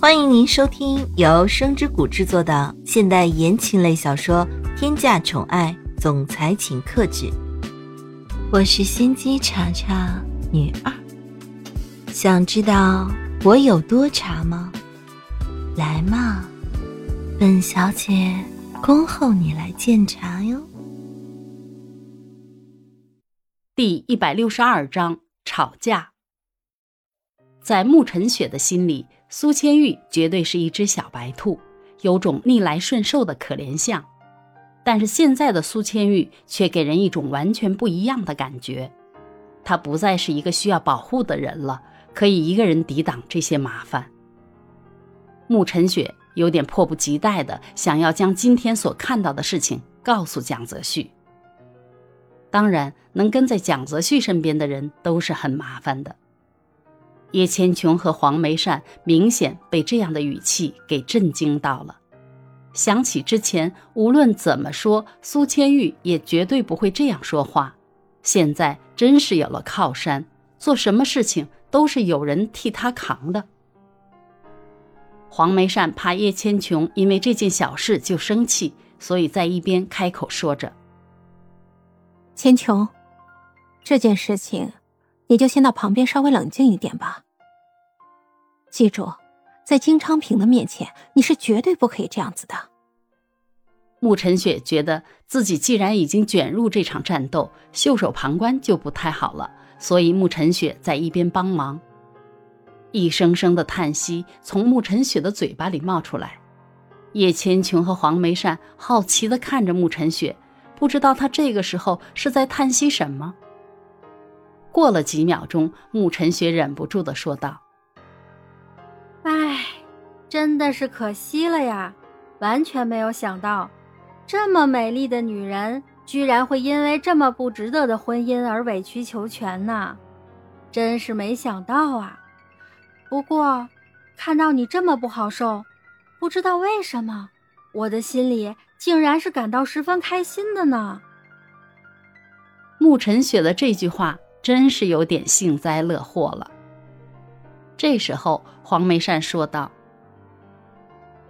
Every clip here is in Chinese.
欢迎您收听由声之谷制作的现代言情类小说《天价宠爱总裁请克制》，我是心机茶茶女二。想知道我有多茶吗？来嘛，本小姐恭候你来鉴茶哟。第一百六十二章吵架。在沐晨雪的心里。苏千玉绝对是一只小白兔，有种逆来顺受的可怜相。但是现在的苏千玉却给人一种完全不一样的感觉，她不再是一个需要保护的人了，可以一个人抵挡这些麻烦。慕晨雪有点迫不及待的想要将今天所看到的事情告诉蒋泽旭。当然，能跟在蒋泽旭身边的人都是很麻烦的。叶千琼和黄梅善明显被这样的语气给震惊到了。想起之前，无论怎么说，苏千玉也绝对不会这样说话。现在真是有了靠山，做什么事情都是有人替他扛的。黄梅善怕叶千琼因为这件小事就生气，所以在一边开口说着：“千琼，这件事情……”你就先到旁边稍微冷静一点吧。记住，在金昌平的面前，你是绝对不可以这样子的。慕晨雪觉得自己既然已经卷入这场战斗，袖手旁观就不太好了，所以慕晨雪在一边帮忙。一声声的叹息从慕晨雪的嘴巴里冒出来，叶千琼和黄梅善好奇的看着慕晨雪，不知道他这个时候是在叹息什么。过了几秒钟，慕晨雪忍不住的说道：“哎，真的是可惜了呀！完全没有想到，这么美丽的女人，居然会因为这么不值得的婚姻而委曲求全呢！真是没想到啊！不过，看到你这么不好受，不知道为什么，我的心里竟然是感到十分开心的呢。”慕晨雪的这句话。真是有点幸灾乐祸了。这时候，黄梅善说道：“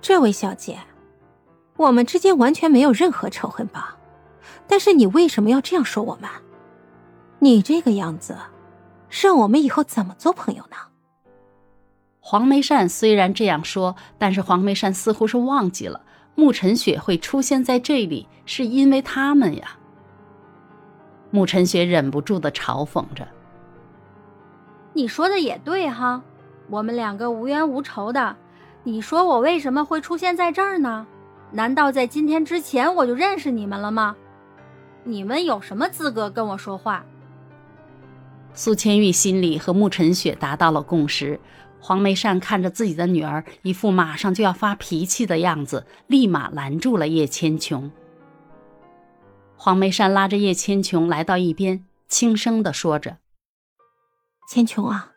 这位小姐，我们之间完全没有任何仇恨吧？但是你为什么要这样说我们？你这个样子，让我们以后怎么做朋友呢？”黄梅善虽然这样说，但是黄梅善似乎是忘记了沐晨雪会出现在这里，是因为他们呀。慕晨雪忍不住的嘲讽着：“你说的也对哈，我们两个无冤无仇的，你说我为什么会出现在这儿呢？难道在今天之前我就认识你们了吗？你们有什么资格跟我说话？”苏千玉心里和慕晨雪达到了共识。黄梅善看着自己的女儿一副马上就要发脾气的样子，立马拦住了叶千琼。黄梅山拉着叶千琼来到一边，轻声的说着：“千琼啊，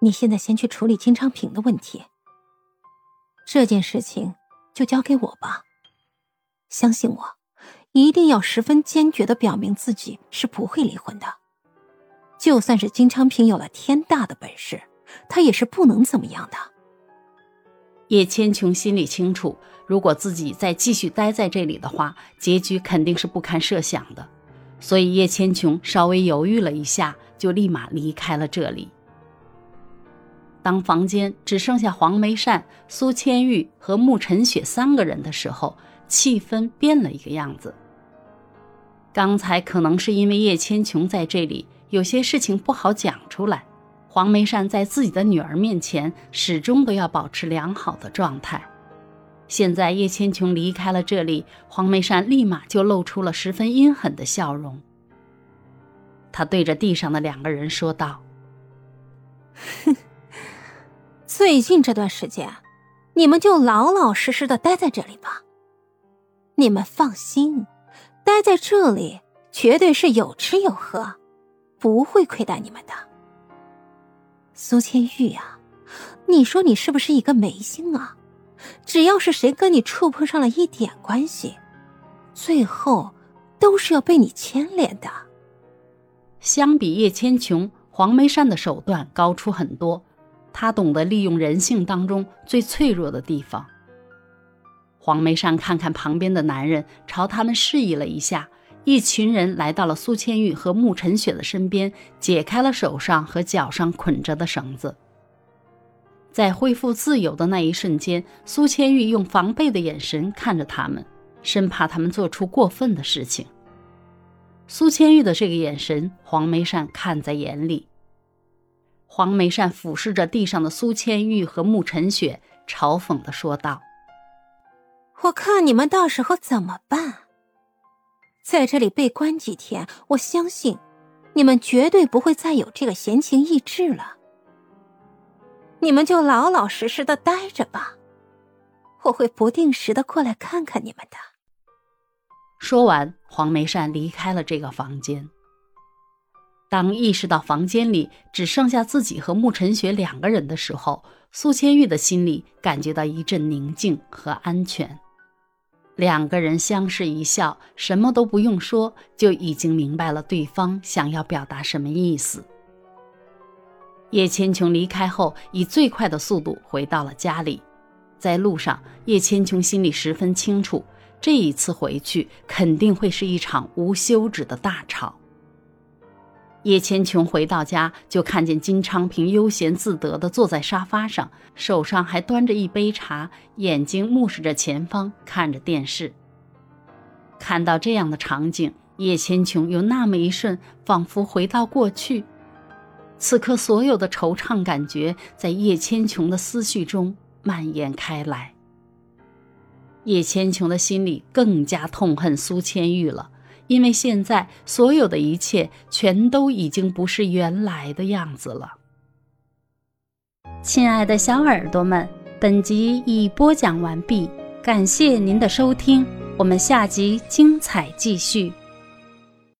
你现在先去处理金昌平的问题。这件事情就交给我吧。相信我，一定要十分坚决的表明自己是不会离婚的。就算是金昌平有了天大的本事，他也是不能怎么样的。”叶千琼心里清楚，如果自己再继续待在这里的话，结局肯定是不堪设想的。所以叶千琼稍微犹豫了一下，就立马离开了这里。当房间只剩下黄梅善、苏千玉和慕晨雪三个人的时候，气氛变了一个样子。刚才可能是因为叶千琼在这里，有些事情不好讲出来。黄梅善在自己的女儿面前始终都要保持良好的状态。现在叶千琼离开了这里，黄梅善立马就露出了十分阴狠的笑容。他对着地上的两个人说道：“哼，最近这段时间，你们就老老实实的待在这里吧。你们放心，待在这里绝对是有吃有喝，不会亏待你们的。”苏千玉呀，你说你是不是一个眉心啊？只要是谁跟你触碰上了一点关系，最后都是要被你牵连的。相比叶千琼，黄梅山的手段高出很多。他懂得利用人性当中最脆弱的地方。黄梅善看看旁边的男人，朝他们示意了一下，一群人来到了苏千玉和慕晨雪的身边，解开了手上和脚上捆着的绳子。在恢复自由的那一瞬间，苏千玉用防备的眼神看着他们，生怕他们做出过分的事情。苏千玉的这个眼神，黄梅善看在眼里。黄梅善俯视着地上的苏千玉和慕晨雪，嘲讽的说道：“我看你们到时候怎么办？在这里被关几天，我相信你们绝对不会再有这个闲情逸致了。你们就老老实实的待着吧，我会不定时的过来看看你们的。”说完，黄梅善离开了这个房间。当意识到房间里只剩下自己和慕晨雪两个人的时候，苏千玉的心里感觉到一阵宁静和安全。两个人相视一笑，什么都不用说，就已经明白了对方想要表达什么意思。叶千琼离开后，以最快的速度回到了家里。在路上，叶千琼心里十分清楚，这一次回去肯定会是一场无休止的大吵。叶千琼回到家，就看见金昌平悠闲自得地坐在沙发上，手上还端着一杯茶，眼睛目视着前方，看着电视。看到这样的场景，叶千琼有那么一瞬，仿佛回到过去。此刻，所有的惆怅感觉在叶千琼的思绪中蔓延开来。叶千琼的心里更加痛恨苏千玉了。因为现在所有的一切全都已经不是原来的样子了。亲爱的小耳朵们，本集已播讲完毕，感谢您的收听，我们下集精彩继续。